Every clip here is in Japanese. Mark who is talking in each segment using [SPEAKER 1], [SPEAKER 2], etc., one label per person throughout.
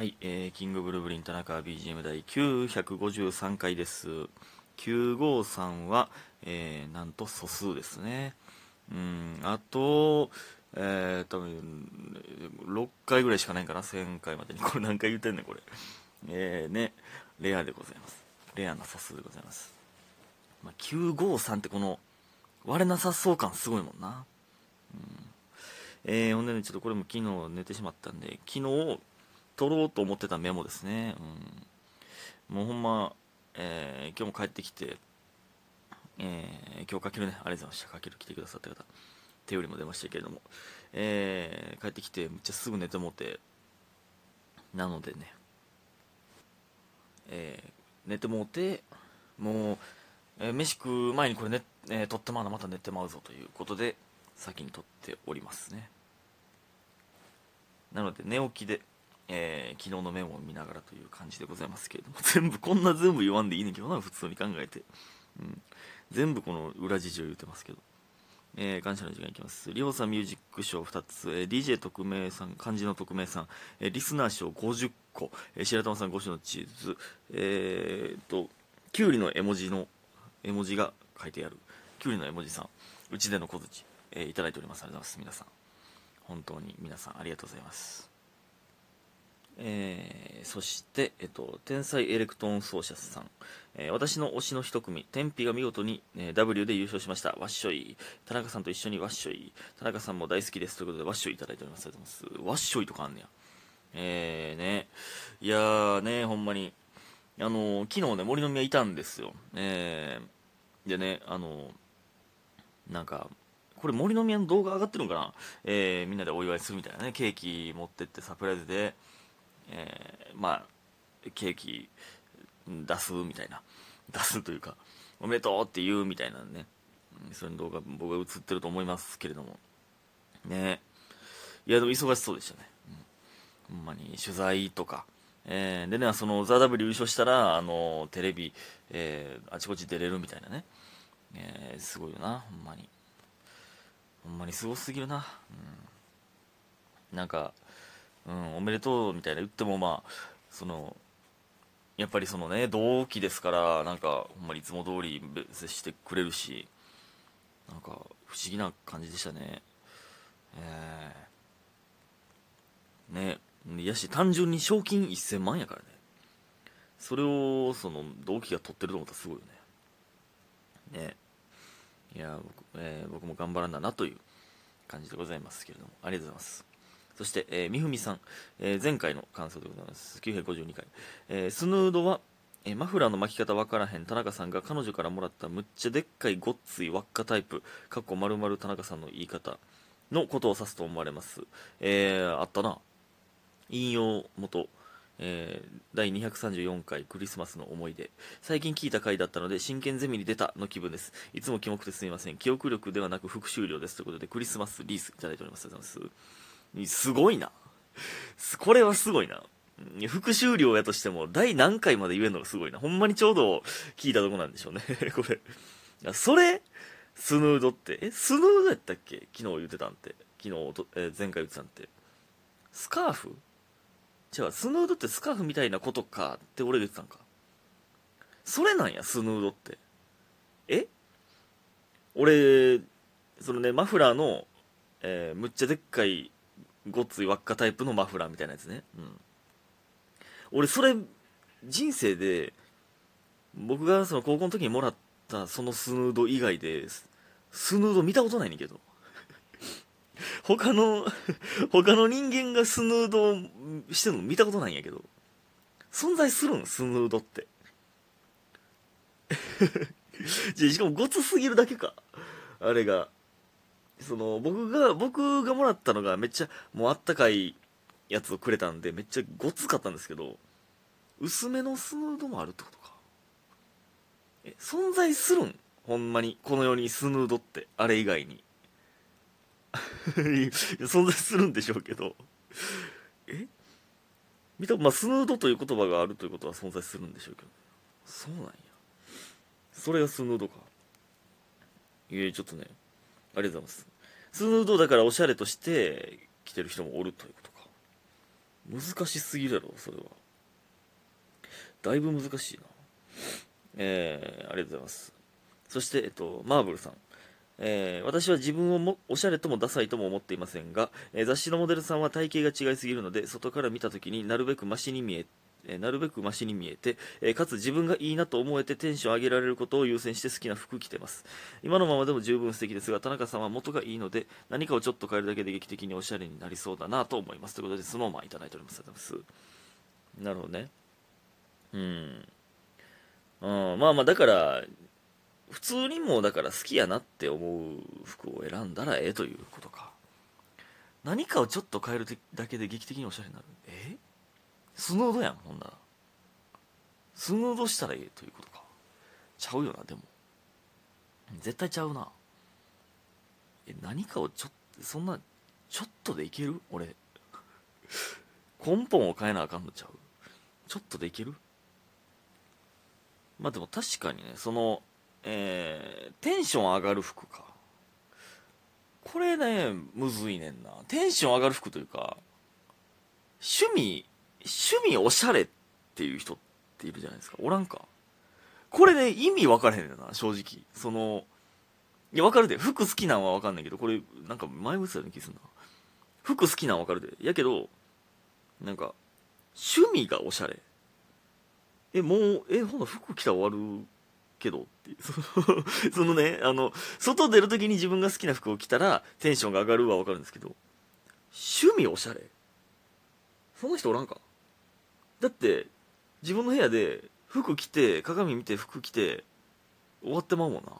[SPEAKER 1] はい、えー、キングブルーブリン田中 BGM 第953回です。953は、えー、なんと素数ですね。うん、あと、えー、多分、6回ぐらいしかないかな、1000回までに。これ何回言ってんねん、これ。えー、ね、レアでございます。レアな素数でございます。まあ、953ってこの、割れなさそう感すごいもんな。うん。えー、ほんでね、ちょっとこれも昨日寝てしまったんで、昨日、撮ろうと思ってたメモですね。うん。もうほんま、えー、今日も帰ってきて、えー、今日かけるね、ありがとうございました。かける来てくださった方、手よりも出ましたけれども、えー、帰ってきて、めっちゃすぐ寝てもうて、なのでね、えー、寝てもうて、もう、えー飯食う前にこれね、えー撮ってまだまた寝てまうぞということで、先に撮っておりますね。なので、寝起きで、えー昨日のメモを見ながらという感じでございますけれども、全部、こんな全部言わんでいいねんけどな、普通に考えて。うん。全部この裏事情言ってますけど。えー感謝の時間いきます。りょうさんミュージック賞2つ、えー DJ 特命さん、漢字の特命さん、えーリスナー賞50個、えー白玉さん5種のチーズ、えーっと、きゅうりの絵文字の、絵文字が書いてある、きゅうりの絵文字さん、うちでの小槌、えーいただいております。ありがとうございます。皆さん。本当に皆さんありがとうございます。えーそして、えっと、天才エレクトーン奏者さん、えー私の推しの一組、天日が見事に、えー W で優勝しました。わっしょい。田中さんと一緒にわっしょい。田中さんも大好きです。ということで、わっしょいいただいております。わっしょいとかあんねや。えー、ね。いやーね、ほんまに。あの昨日ね、森の宮いたんですよ。えー、でね、あのなんか、これ森の宮の動画上がってるのかな？えーみんなでお祝いするみたいなね、ケーキ持ってってサプライズで、えーまあ、ケーキ出すみたいな。出すというか、おめでとうって言うみたいなね。そういう動画僕が映ってると思いますけれども。ねいや、でも忙しそうでしたね。うんほんまに取材とか。えーでね、その、ザ・ W 優勝したら、あの、テレビ、えーあちこち出れるみたいなね。えーすごいよな、ほんまに。ほんまにすごすぎるな。うん。なんか、うん、おめでとうみたいな言っても、まあ、その、やっぱりそのね、同期ですから、なんか、ほんまにいつも通り接してくれるし、なんか、不思議な感じでしたね。えー、ね、いやし、単純に賞金1000万やからね。それを、その、同期が取ってると思ったらすごいよね。ね。いや僕,、えー僕も頑張らんだなという感じでございますけれども、ありがとうございます。そして、えーみふみさん、えー前回の感想でございます。952回。えースヌードは、えーマフラーの巻き方わからへん田中さんが彼女からもらったむっちゃでっかいごっつい輪っかタイプ、かっこ丸々田中さんの言い方のことを指すと思われます。えーあったな。引用元、えー第234回クリスマスの思い出最近聞いた回だったので真剣ゼミに出たの気分ですいつもキモくてすみません記憶力ではなく復習量ですということでクリスマスリースいただいておりますありがとうございますすごいな。これはすごいな。復習量やとしても第何回まで言えるのがすごいな。ほんまにちょうど聞いたとこなんでしょうね。これ。それ？スヌードって？えスヌードやったっけ？昨日言ってたんて。昨日、えー前回言ってたんて。スカーフ？違う、スヌードってスカーフみたいなことかって俺が言ってたんか。それなんや、スヌードって。え？俺、そのね、マフラーの、えーむっちゃでっかい、ごっつい輪っかタイプのマフラーみたいなやつね。うん。俺、それ、人生で、僕がその高校の時にもらったそのスヌード以外で、スヌード見たことないねんけど。他の、他の人間がスヌードしてるの見たことないんやけど、存在するん？スヌードって。じゃしかもごつすぎるだけか。あれが。その、僕が、僕がもらったのがめっちゃ、もうあったかいやつをくれたんで、めっちゃごつかったんですけど、薄めのスヌードもあるってことか。え、存在するん？ほんまに。この世にスヌードって、あれ以外に。存在するんでしょうけどえ？見たまあスヌードという言葉があるということは存在するんでしょうけどそうなんやそれがスヌードかいやちょっとねありがとうございます。スヌードだからおしゃれとして着てる人もおるということか。難しすぎるやろそれは。だいぶ難しいな。えー、ありがとうございます。そして、えっと、マーブルさん。えー私は自分をもおしゃれともダサいとも思っていませんが、えー雑誌のモデルさんは体型が違いすぎるので外から見た時になるべくマシに見ええなるべくマシに見えて、えかつ自分がいいなと思えてテンション上げられることを優先して好きな服着てます。今のままでも十分素敵ですが田中さんは元がいいので何かをちょっと変えるだけで劇的におしゃれになりそうだなと思います。ということでスノーマンいただいております。ありがとうございます。なるほどね。うん。うん。まあまあだから普通にもだから好きやなって思う服を選んだらええということか。何かをちょっと変えるだけで劇的におしゃれになる。え？スヌードやんほんなら。スヌードしたらええということか。ちゃうよなでも。絶対ちゃうな。え何かをちょっとそんなちょっとでいける？俺。根本を変えなあかんのちゃう？ちょっとでいける？まあでも確かにねそのえーテンション上がる服か。これねむずいねんな。テンション上がる服というか趣味趣味おしゃれっていう人っているじゃないですか。おらんか。これね意味分からへんねんな正直。そのいや分かるで。服好きなんは分かんないけどこれなんか前も言ってたような気するな。服好きなんは分かるで。やけどなんか趣味がおしゃれ。えもうえほな服着たら終わるけどって。そ のそのねあの外出る時に自分が好きな服を着たらテンションが上がるは分かるんですけど趣味おしゃれ。その人おらんか？だって自分の部屋で服着て鏡見て服着て終わってまうもんな。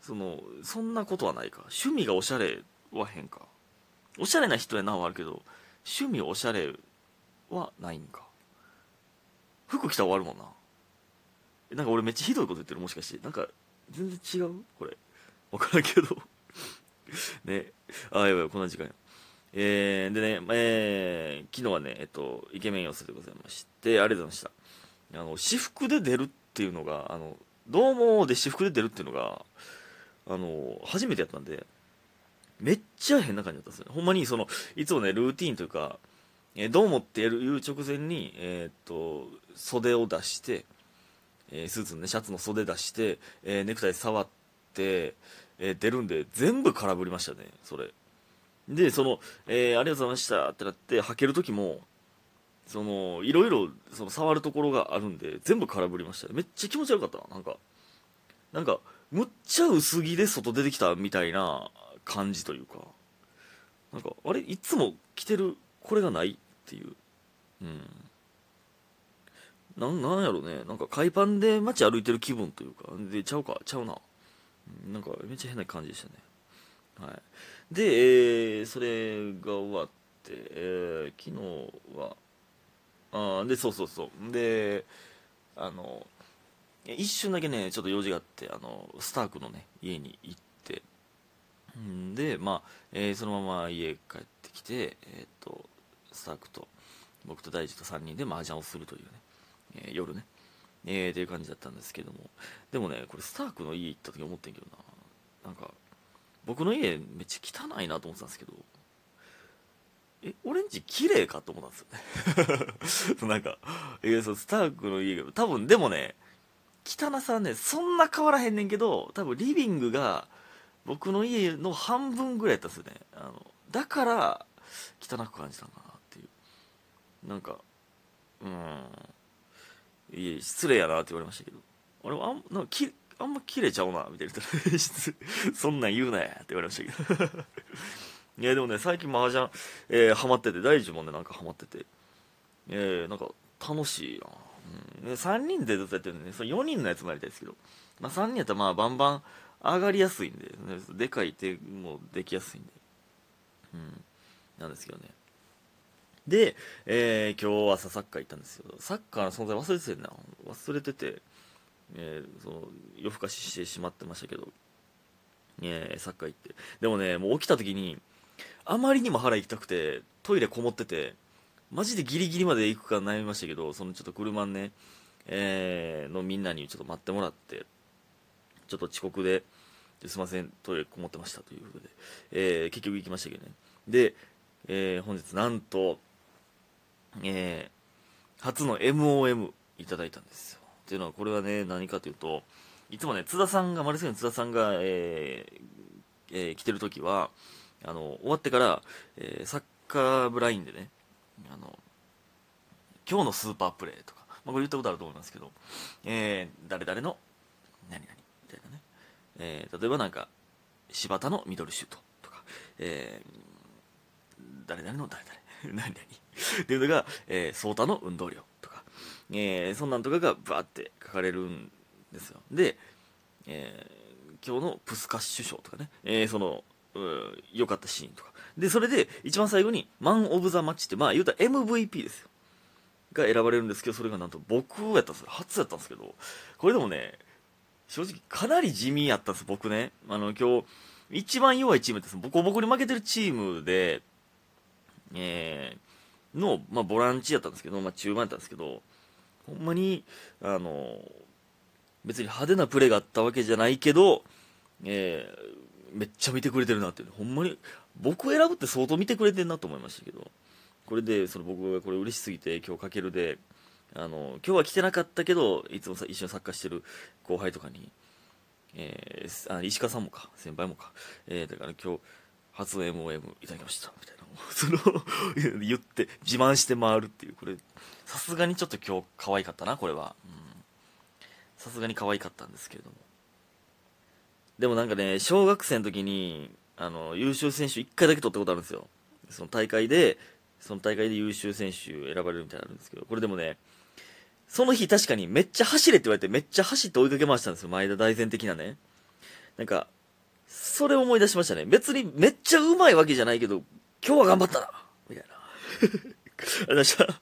[SPEAKER 1] そのそんなことはないか。趣味がおしゃれは変か。おしゃれな人やなはあるけど趣味おしゃれはないんか。服着たら終わるもんな。なんか俺めっちゃひどいこと言ってるもしかして。なんか全然違うこれ。分からんけど。ね。あやばいこんな時間や。えー、でね、えー昨日はね、えっと、イケメン寄せでございまして、ありがとうございました。あの、私服で出るっていうのが、あの、どうもで私服で出るっていうのが、あの、初めてやったんで、めっちゃ変な感じだったんですよ。ほんまに、その、いつもね、ルーティンというか、えーどうもってやる言う直前に、えーっと、袖を出して、えースーツのね、シャツの袖出して、えーネクタイ触って、えー出るんで、全部空振りましたね、それ。で、その、えーありがとうございましたってなって、履ける時も、その、いろいろ、その、触るところがあるんで、全部空振りました。めっちゃ気持ち悪かったな、なんか。なんか、むっちゃ薄着で外出てきたみたいな感じというか、なんか、あれ、いつも着てる、これがないっていう。うん。なん、なんやろね。なんか、海パンで街歩いてる気分というか、で、ちゃうか、ちゃうな。なんか、めっちゃ変な感じでしたね。はい。で、えーそれが終わって、えー昨日は、あで、そうそうそう。で、あの、一瞬だけね、ちょっと用事があって、あの、スタークのね、家に行って、んで、まあ、えーそのまま家帰ってきて、えーと、スタークと、僕と大地と3人で麻雀をするというね、えー夜ね、えーっていう感じだったんですけども、でもね、これスタークの家行った時思ってんけどな、なんか、僕の家めっちゃ汚いなと思ってたんですけどえ俺んち綺麗かと思ったんですよ。ね なんかいやそうスタークの家が多分でもね汚さはねそんな変わらへんねんけど多分リビングが僕の家の半分ぐらいやったんですよね。あのだから汚く感じたのかなっていう。なんかうん。いや失礼やなって言われましたけど。俺はあんなんかきあんま綺麗ちゃうなみたいな。そんなん言うなやって言われましたけど。いやでもね最近麻雀、えー、ハマってて大樹もねなんかハマってて。えー、なんか楽しいな、うん。ね、3人でずっとやってるんでねその4人のやつもやりたいですけど、まあ、3人やったらまあバンバン上がりやすいんで、ね、でかい手もできやすいんで。うん。なんですけどね。で、えー今日朝サッカー行ったんですよ。サッカーの存在忘れててんな。忘れてて、えーその夜更かししてしまってましたけど、えーサッカー行って。でもねもう起きた時にあまりにも腹行きたくてトイレこもっててマジでギリギリまで行くか悩みましたけどそのちょっと車ね、えーのみんなにちょっと待ってもらってちょっと遅刻でですいませんトイレこもってましたということで、えー結局行きましたけどね。で、えー本日なんとえー、初の MOM いただいたんですよ。っていうのは、これはね、何かというと、いつもね、津田さんが、マルセイユの津田さんが、えーえー、来てる時は、あの、終わってから、えー、サッカーブラインでね、あの、今日のスーパープレーとか、まあ、これ言ったことあると思いますけど、えー、誰々の、何々みたいなね、えー、例えばなんか、柴田のミドルシュートとか、えー、誰々の誰々、何々。っていうのが、えー、ソータの運動量、えー、そんなんとかがバーって書かれるんですよ。で、えー、今日のプスカッシュ賞とかね、えー、その、良かったシーンとか。で、それで、一番最後に、マン・オブ・ザ・マッチって、まあ、言うたら MVP ですよ。が選ばれるんですけど、それがなんと僕やったんです。初やったんですけど、これでもね、正直かなり地味やったんです、僕ね。あの、今日、一番弱いチームってボコボコに負けてるチームで、えー、の、まあ、ボランチやったんですけど、まあ、中盤やったんですけど、ほんまに、あの、別に派手なプレーがあったわけじゃないけど、えー、めっちゃ見てくれてるなっていう、ほんまに、僕選ぶって相当見てくれてるなと思いましたけど、これで、その僕がこれ嬉しすぎて、今日かけるで、あの、今日は来てなかったけど、いつもさ一緒にサッカーしてる後輩とかに、えー、あ石川さんもか、先輩もか、えー、だから今日、初 MOM いただきました、みたいな。その言って、自慢して回るっていう、これ、さすがにちょっと今日可愛かったな、これは。さすがに可愛かったんですけれども。でもなんかね、小学生の時に、あの、優秀選手1回だけ取ったことあるんですよ。その大会で、その大会で優秀選手選ばれるみたいなのあるんですけど、これでもね、その日確かにめっちゃ走れって言われてめっちゃ走って追いかけ回したんですよ。前田大然的なね。なんか、それ思い出しましたね。別にめっちゃうまいわけじゃないけど、今日は頑張ったなみたいな。ありがとうございました。